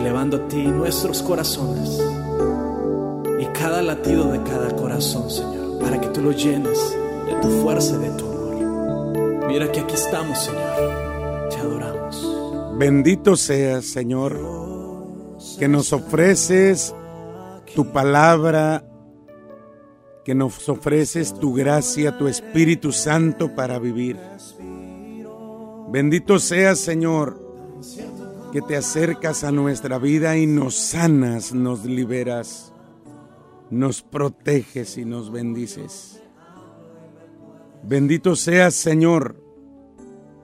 elevando a ti nuestros corazones y cada latido de cada corazón, Señor, para que tú lo llenes de tu fuerza y de tu amor. Mira que aquí estamos, Señor, te adoramos. Bendito seas, Señor, que nos ofreces tu palabra, que nos ofreces tu gracia, tu Espíritu Santo para vivir. Bendito seas, Señor, que te acercas a nuestra vida y nos sanas, nos liberas, nos proteges y nos bendices. Bendito seas, Señor,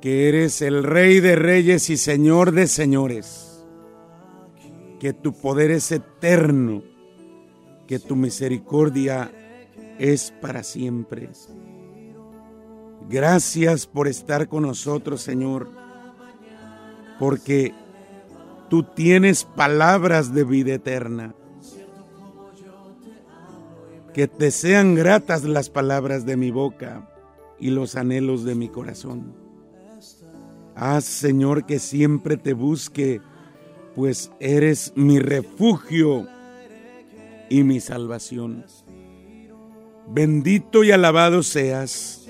que eres el Rey de Reyes y Señor de Señores, que tu poder es eterno, que tu misericordia es para siempre. Gracias por estar con nosotros, Señor, porque tú tienes palabras de vida eterna. Que te sean gratas las palabras de mi boca y los anhelos de mi corazón. Haz, Señor, que siempre te busque, pues eres mi refugio y mi salvación. Bendito y alabado seas.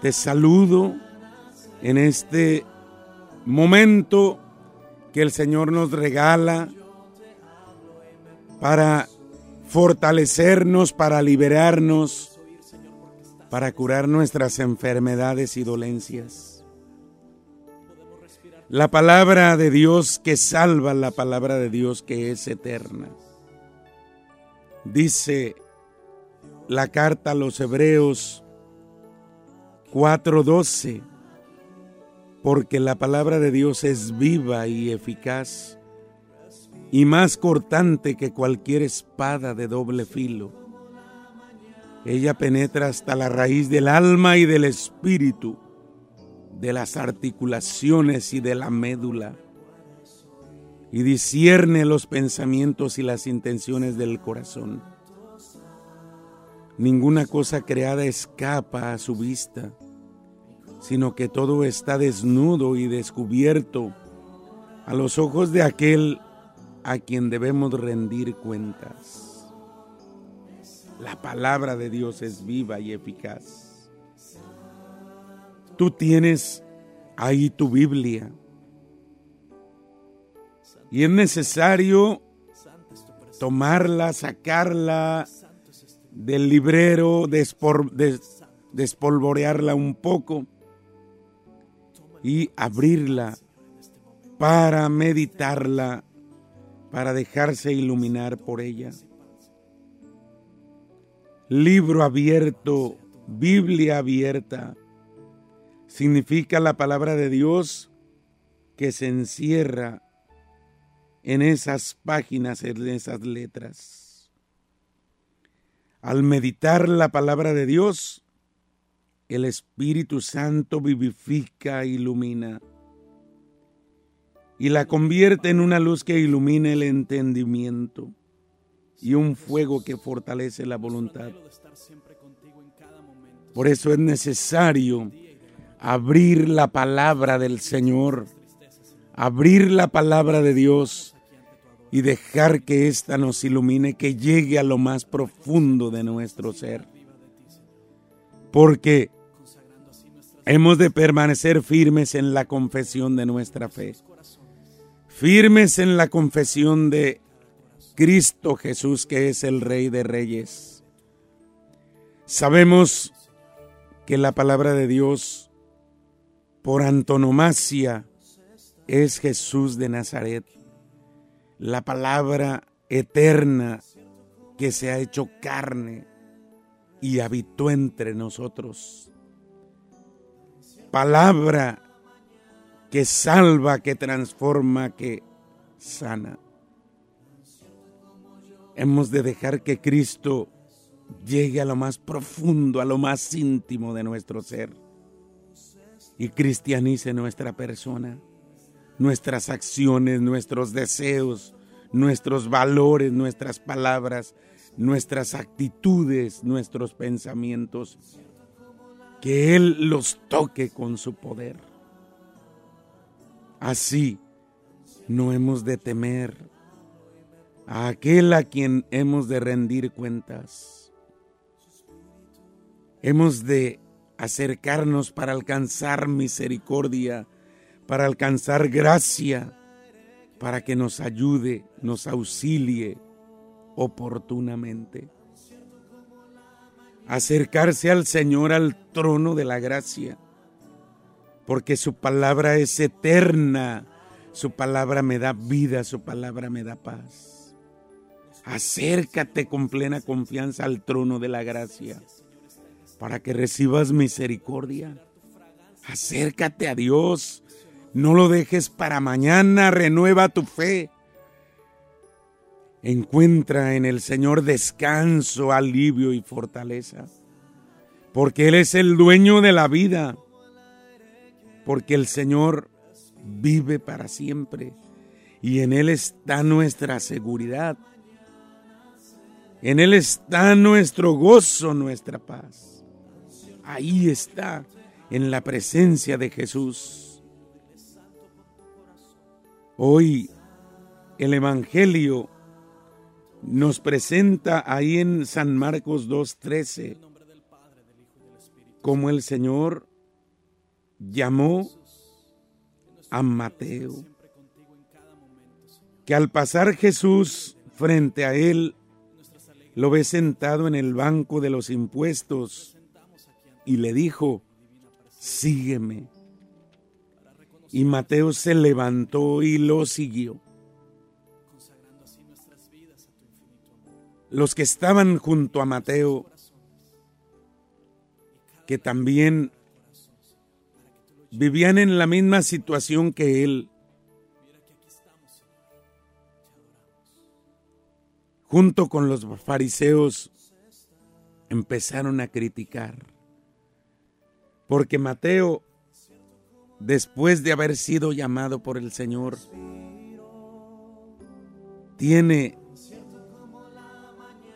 Te saludo en este momento que el Señor nos regala para fortalecernos, para liberarnos, para curar nuestras enfermedades y dolencias. La palabra de Dios que salva, la palabra de Dios que es eterna. Dice la carta a los Hebreos 4:12, porque la palabra de Dios es viva y eficaz y más cortante que cualquier espada de doble filo. Ella penetra hasta la raíz del alma y del espíritu, de las articulaciones y de la médula, y discierne los pensamientos y las intenciones del corazón. Ninguna cosa creada escapa a su vista, sino que todo está desnudo y descubierto a los ojos de aquel a quien debemos rendir cuentas. La palabra de Dios es viva y eficaz. Tú tienes ahí tu Biblia. Y es necesario tomarla, sacarla del librero, despolvorearla un poco y abrirla para meditarla para dejarse iluminar por ella. Libro abierto, Biblia abierta, significa la palabra de Dios que se encierra en esas páginas, en esas letras. Al meditar la palabra de Dios, el Espíritu Santo vivifica ilumina y la convierte en una luz que ilumina el entendimiento y un fuego que fortalece la voluntad. Por eso es necesario abrir la palabra del Señor, abrir la palabra de Dios y dejar que ésta nos ilumine, que llegue a lo más profundo de nuestro ser. Porque hemos de permanecer firmes en la confesión de nuestra fe firmes en la confesión de Cristo Jesús, que es el Rey de Reyes. Sabemos que la palabra de Dios, por antonomasia, es Jesús de Nazaret, la palabra eterna que se ha hecho carne y habitó entre nosotros. Palabra que salva, que transforma, que sana. hemos de dejar que Cristo llegue a lo más profundo, a lo más íntimo de nuestro ser y cristianice nuestra persona, nuestras acciones, nuestros deseos, nuestros valores, nuestras palabras, nuestras actitudes, nuestros pensamientos, que Él los toque con su poder. Así no hemos de temer a aquel a quien hemos de rendir cuentas. Hemos de acercarnos para alcanzar misericordia, para alcanzar gracia, para que nos ayude, nos auxilie oportunamente. Acercarse al Señor al trono de la gracia, porque su palabra es eterna, su palabra me da vida, su palabra me da paz. Acércate con plena confianza al trono de la gracia para que recibas misericordia. Acércate a Dios, no lo dejes para mañana, renueva tu fe. Encuentra en el Señor descanso, alivio y fortaleza, porque Él es el dueño de la vida, porque el Señor vive para siempre y en Él está nuestra seguridad. En Él está nuestro gozo, nuestra paz. Ahí está, en la presencia de Jesús. Hoy el Evangelio nos presenta ahí en San Marcos 2.13 como el Señor llamó a Mateo, que al pasar Jesús frente a él, lo ve sentado en el banco de los impuestos y le dijo, sígueme. Y Mateo se levantó y lo siguió. Los que estaban junto a Mateo, que también vivían en la misma situación que él, junto con los fariseos, empezaron a criticar porque Mateo, después de haber sido llamado por el Señor, tiene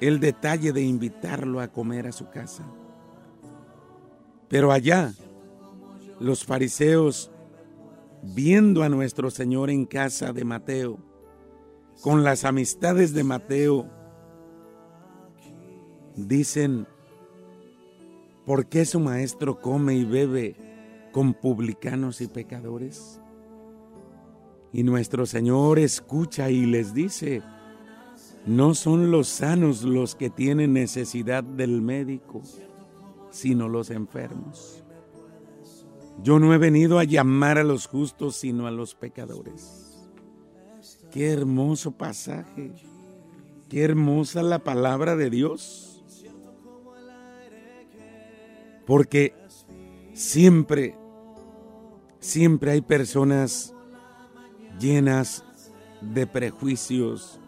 el detalle de invitarlo a comer a su casa. Pero allá, los fariseos, viendo a nuestro Señor en casa de Mateo, con las amistades de Mateo, dicen, ¿Por qué su maestro come y bebe con publicanos y pecadores? Y nuestro Señor escucha y les dice, no son los sanos los que tienen necesidad del médico, sino los enfermos. Yo no he venido a llamar a los justos, sino a los pecadores. Qué hermoso pasaje, qué hermosa la palabra de Dios porque siempre, siempre hay personas llenas de prejuicios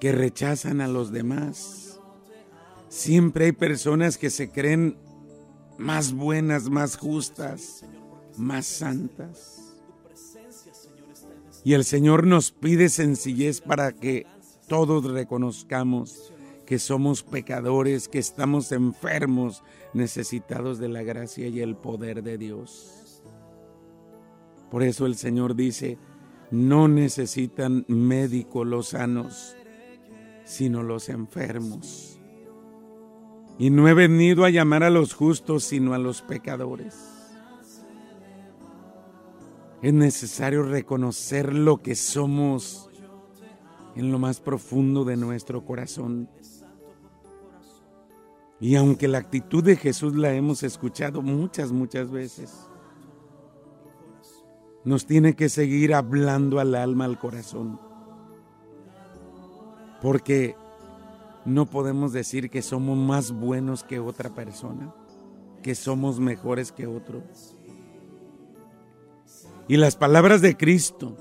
que rechazan a los demás. Siempre hay personas que se creen más buenas, más justas, más santas. Y el Señor nos pide sencillez para que todos reconozcamos que somos pecadores, que estamos enfermos, necesitados de la gracia y el poder de Dios. Por eso el Señor dice, no necesitan médicos los sanos, sino los enfermos. Y no he venido a llamar a los justos, sino a los pecadores. Es necesario reconocer lo que somos en lo más profundo de nuestro corazón y aunque la actitud de Jesús la hemos escuchado muchas, muchas veces, nos tiene que seguir hablando al alma, al corazón. Porque no podemos decir que somos más buenos que otra persona, que somos mejores que otro. Y las palabras de Cristo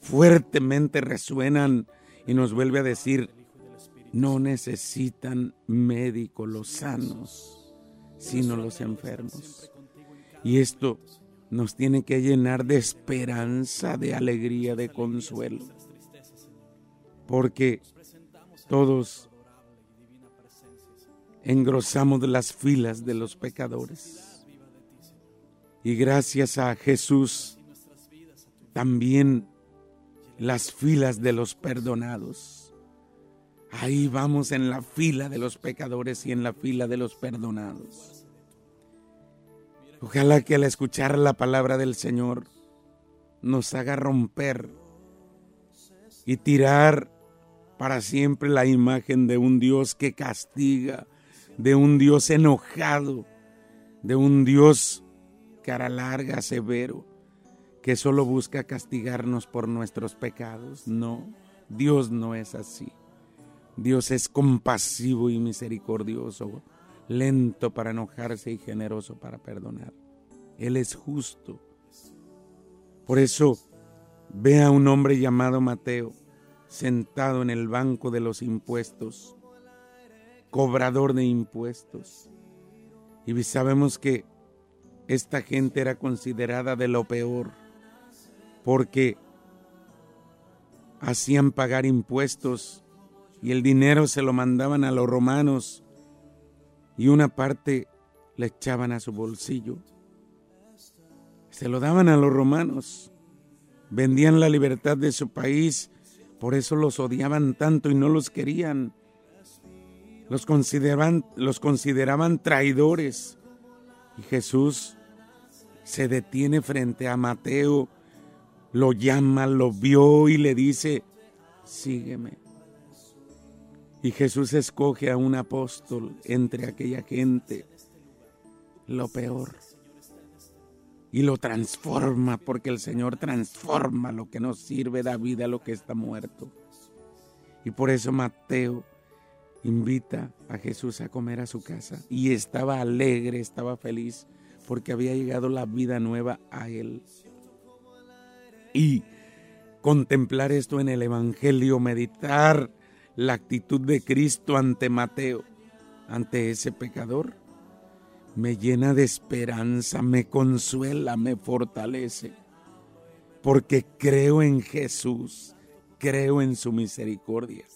fuertemente resuenan Y nos vuelve a decir, no necesitan médicos los sanos, sino los enfermos. Y esto nos tiene que llenar de esperanza, de alegría, de consuelo. Porque todos engrosamos las filas de los pecadores. Y gracias a Jesús, también las filas de los perdonados. Ahí vamos en la fila de los pecadores y en la fila de los perdonados. Ojalá que al escuchar la palabra del Señor nos haga romper y tirar para siempre la imagen de un Dios que castiga, de un Dios enojado, de un Dios cara larga, severo, que solo busca castigarnos por nuestros pecados. No, Dios no es así. Dios es compasivo y misericordioso lento para enojarse y generoso para perdonar. Él es justo. Por eso ve a un hombre llamado Mateo sentado en el banco de los impuestos, cobrador de impuestos. Y sabemos que esta gente era considerada de lo peor, porque hacían pagar impuestos y el dinero se lo mandaban a los romanos y una parte le echaban a su bolsillo. Se lo daban a los romanos. Vendían la libertad de su país, por eso los odiaban tanto y no los querían. Los consideraban, los consideraban traidores. Y Jesús se detiene frente a Mateo, lo llama, lo vio y le dice, sígueme. Y Jesús escoge a un apóstol entre aquella gente, lo peor, y lo transforma, porque el Señor transforma lo que nos sirve, da vida a lo que está muerto. Y por eso Mateo invita a Jesús a comer a su casa. Y estaba alegre, estaba feliz, porque había llegado la vida nueva a él. Y contemplar esto en el Evangelio, meditar la actitud de Cristo ante Mateo, ante ese pecador, me llena de esperanza, me consuela, me fortalece, porque creo en Jesús, creo en su misericordia,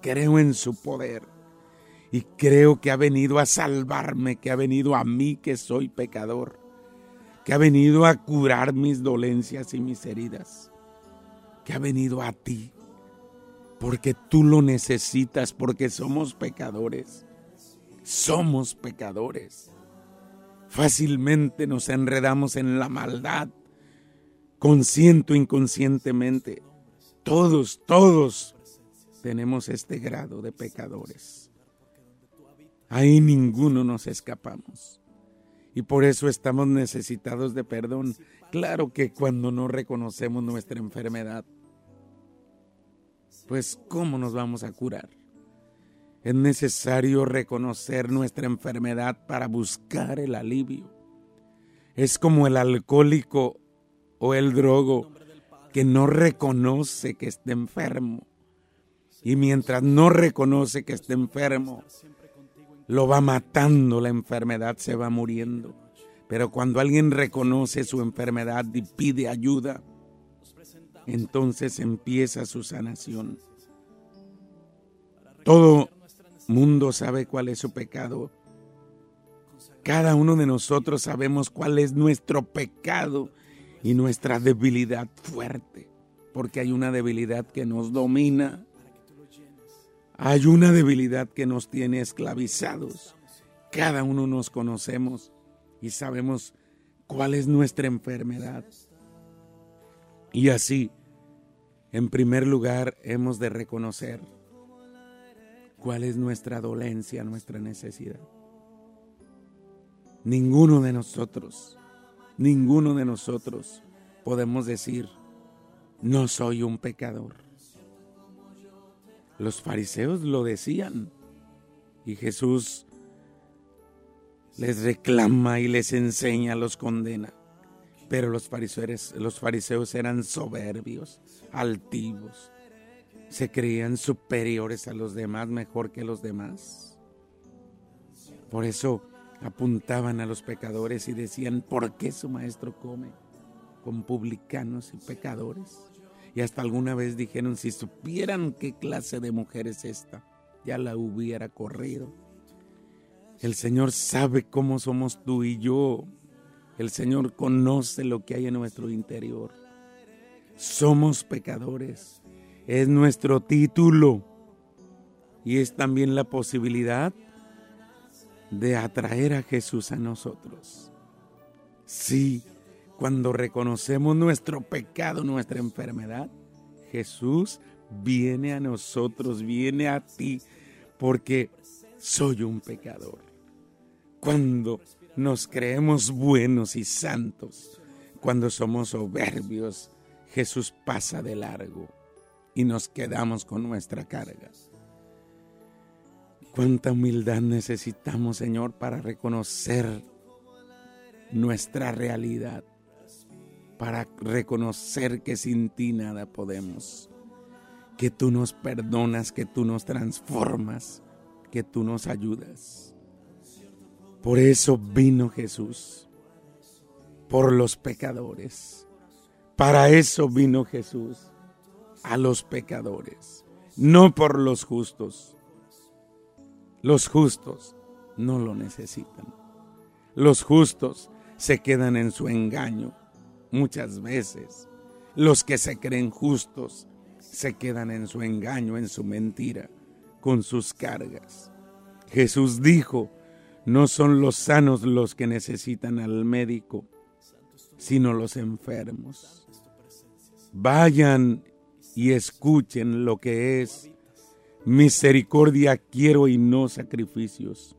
creo en su poder. Y creo que ha venido a salvarme, que ha venido a mí que soy pecador, que ha venido a curar mis dolencias y mis heridas, que ha venido a ti. Porque tú lo necesitas, porque somos pecadores. Somos pecadores. Fácilmente nos enredamos en la maldad, consciente o inconscientemente. Todos, todos tenemos este grado de pecadores. Ahí ninguno nos escapamos. Y por eso estamos necesitados de perdón. Claro que cuando no reconocemos nuestra enfermedad, pues ¿cómo nos vamos a curar? Es necesario reconocer nuestra enfermedad para buscar el alivio. Es como el alcohólico o el drogo que no reconoce que está enfermo. Y mientras no reconoce que está enfermo, lo va matando, la enfermedad se va muriendo. Pero cuando alguien reconoce su enfermedad y pide ayuda, entonces empieza su sanación. Todo mundo sabe cuál es su pecado. Cada uno de nosotros sabemos cuál es nuestro pecado y nuestra debilidad fuerte, porque hay una debilidad que nos domina. Hay una debilidad que nos tiene esclavizados. Cada uno nos conocemos y sabemos cuál es nuestra enfermedad. Y así, en primer lugar, hemos de reconocer cuál es nuestra dolencia, nuestra necesidad. Ninguno de nosotros, ninguno de nosotros podemos decir, no soy un pecador. Los fariseos lo decían y Jesús les reclama y les enseña, los condena. Pero los fariseos, los fariseos eran soberbios, altivos. Se creían superiores a los demás, mejor que los demás. Por eso apuntaban a los pecadores y decían, ¿por qué su maestro come con publicanos y pecadores? Y hasta alguna vez dijeron, si supieran qué clase de mujer es esta, ya la hubiera corrido. El Señor sabe cómo somos tú y yo. El Señor conoce lo que hay en nuestro interior. Somos pecadores. Es nuestro título. Y es también la posibilidad de atraer a Jesús a nosotros. Sí, cuando reconocemos nuestro pecado, nuestra enfermedad, Jesús viene a nosotros, viene a ti, porque soy un pecador. Cuando nos creemos buenos y santos, cuando somos soberbios, Jesús pasa de largo y nos quedamos con nuestra carga. Cuánta humildad necesitamos, Señor, para reconocer nuestra realidad, para reconocer que sin ti nada podemos, que tú nos perdonas, que tú nos transformas, que tú nos ayudas. Por eso vino Jesús, por los pecadores. Para eso vino Jesús, a los pecadores, no por los justos los justos no lo necesitan. Los justos se quedan en su engaño muchas veces. Los que se creen justos se quedan en su engaño, en su mentira, con sus cargas. Jesús dijo, no son los sanos los que necesitan al médico, sino los enfermos. Vayan y escuchen lo que es Misericordia quiero y no sacrificios.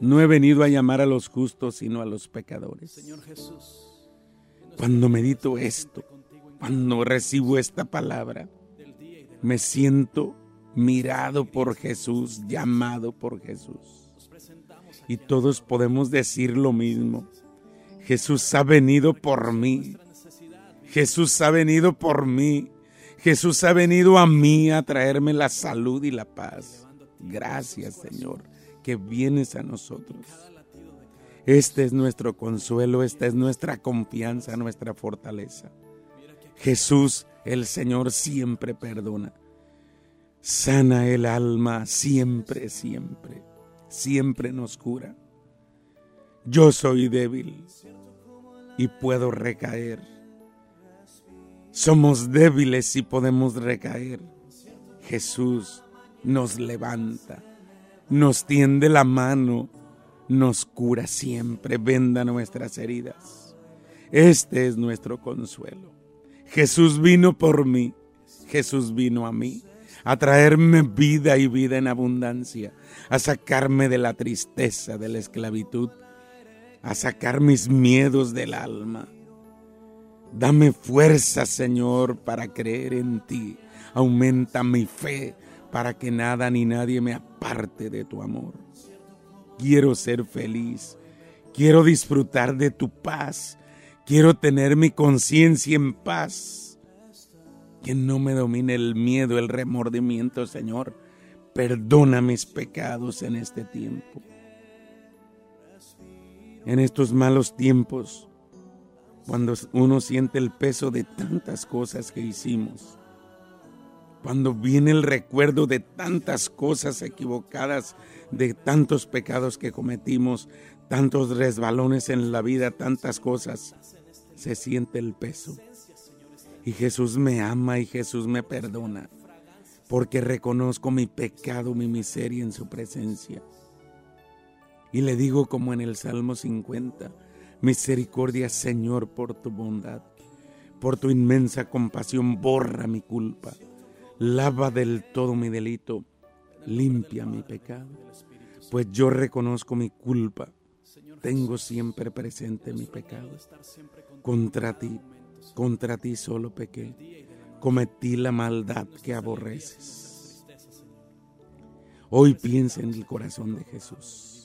No he venido a llamar a los justos, sino a los pecadores. Cuando medito esto, cuando recibo esta palabra, me siento mirado por Jesús, llamado por Jesús. Y todos podemos decir lo mismo. Jesús ha venido por mí. Jesús ha venido por mí. Jesús ha venido a mí a traerme la salud y la paz. Gracias Señor, que vienes a nosotros. Este es nuestro consuelo, esta es nuestra confianza, nuestra fortaleza. Jesús, el Señor, siempre perdona. Sana el alma siempre, siempre. Siempre nos cura. Yo soy débil y puedo recaer somos débiles y podemos recaer. Jesús nos levanta, nos tiende la mano, nos cura siempre, venda nuestras heridas. Este es nuestro consuelo. Jesús vino por mí, Jesús vino a mí a traerme vida y vida en abundancia, a sacarme de la tristeza, de la esclavitud, a sacar mis miedos del alma Dame fuerza, Señor, para creer en ti. Aumenta mi fe para que nada ni nadie me aparte de tu amor. Quiero ser feliz. Quiero disfrutar de tu paz. Quiero tener mi conciencia en paz. Que no me domine el miedo, el remordimiento, Señor. Perdona mis pecados en este tiempo. En estos malos tiempos cuando uno siente el peso de tantas cosas que hicimos, cuando viene el recuerdo de tantas cosas equivocadas, de tantos pecados que cometimos, tantos resbalones en la vida, tantas cosas, se siente el peso. Y Jesús me ama y Jesús me perdona, porque reconozco mi pecado, mi miseria en su presencia. Y le digo como en el Salmo 50, Misericordia, Señor, por tu bondad, por tu inmensa compasión, borra mi culpa, lava del todo mi delito, limpia mi pecado, pues yo reconozco mi culpa, tengo siempre presente mi pecado. Contra ti, contra ti solo pequé, cometí la maldad que aborreces. Hoy piensa en el corazón de Jesús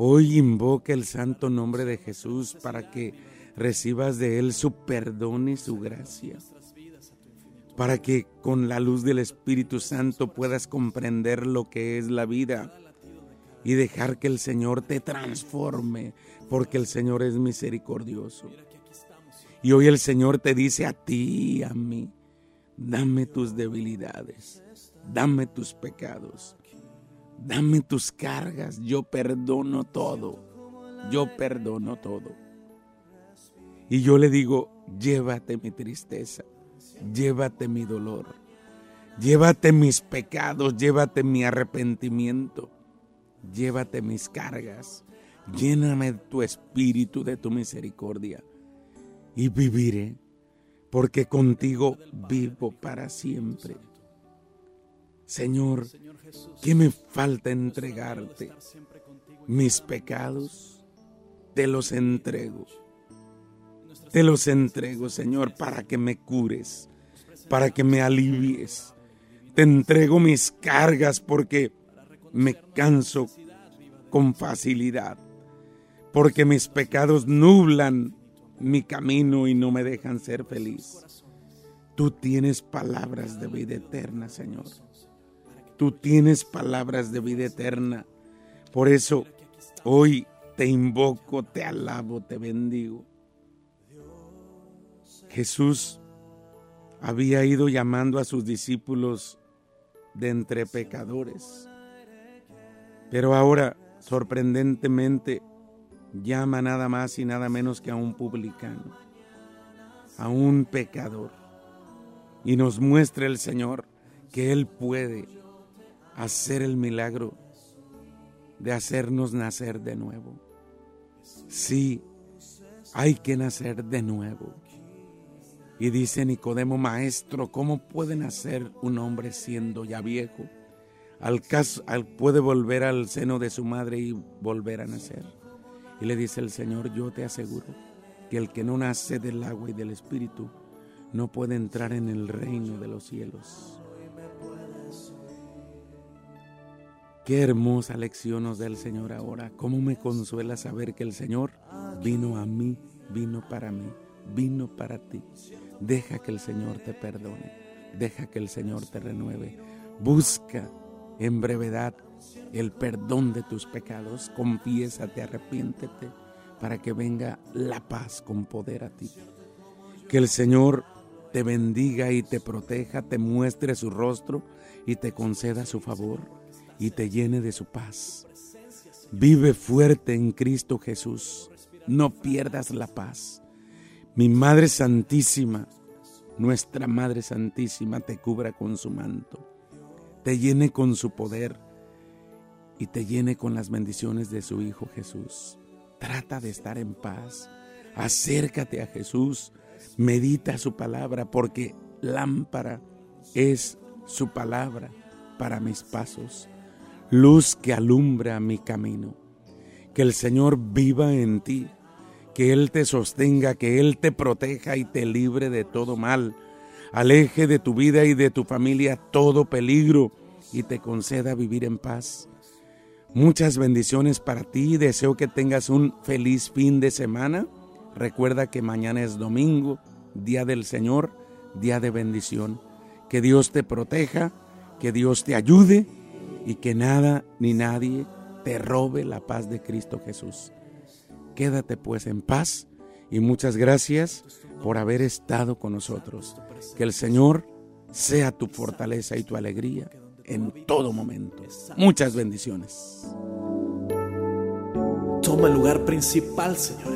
Hoy invoca el santo nombre de Jesús para que recibas de Él su perdón y su gracia. para que con la luz del Espíritu Santo puedas comprender lo que es la vida y dejar que el Señor te transforme, porque el Señor es misericordioso. Y hoy el Señor te dice a ti y a mí, dame tus debilidades, dame tus pecados, dame tus cargas, yo perdono todo, yo perdono todo. Y yo le digo, llévate mi tristeza, llévate mi dolor, llévate mis pecados, llévate mi arrepentimiento, llévate mis cargas, lléname tu espíritu de tu misericordia y viviré, porque contigo vivo para siempre. Señor, ¿qué me falta entregarte? Mis pecados, te los entrego. Te los entrego, Señor, para que me cures, para que me alivies. Te entrego mis cargas porque me canso con facilidad, porque mis pecados nublan mi camino y no me dejan ser feliz. Tú tienes palabras de vida eterna, Señor. Tú tienes palabras de vida eterna. Por eso hoy te invoco, te alabo, te bendigo. Jesús había ido llamando a sus discípulos de entre pecadores. Pero ahora, sorprendentemente, llama nada más y nada menos que a un publicano, a un pecador. Y nos muestra el Señor que Él puede hacer el milagro de hacernos nacer de nuevo. Sí, hay que nacer de nuevo. Y dice Nicodemo, maestro, ¿cómo puede nacer un hombre siendo ya viejo? Al caso, al, puede volver al seno de su madre y volver a nacer. Y le dice el Señor, yo te aseguro que el que no nace del agua y del Espíritu no puede entrar en el reino de los cielos. Qué hermosa lección nos da el Señor ahora. Cómo me consuela saber que el Señor vino a mí, vino para mí, vino para ti. Deja que el Señor te perdone, deja que el Señor te renueve. Busca en brevedad el perdón de tus pecados, confiésate, arrepiéntete para que venga la paz con poder a ti. Que el Señor te bendiga y te proteja, te muestre su rostro y te conceda su favor y te llene de su paz. Vive fuerte en Cristo Jesús, no pierdas la paz. Mi Madre Santísima, nuestra Madre Santísima, te cubra con su manto, te llene con su poder y te llene con las bendiciones de su Hijo Jesús. Trata de estar en paz. Acércate a Jesús. Medita su palabra porque lámpara es su palabra para mis pasos. Luz que alumbra mi camino. Que el Señor viva en ti. Que Él te sostenga, que Él te proteja y te libre de todo mal. Aleje de tu vida y de tu familia todo peligro y te conceda vivir en paz. Muchas bendiciones para ti. Deseo que tengas un feliz fin de semana. Recuerda que mañana es domingo, día del Señor, día de bendición. Que Dios te proteja, que Dios te ayude y que nada ni nadie te robe la paz de Cristo Jesús. Quédate pues en paz y muchas gracias por haber estado con nosotros. Que el Señor sea tu fortaleza y tu alegría en todo momento. Muchas bendiciones. Toma el lugar principal, Señor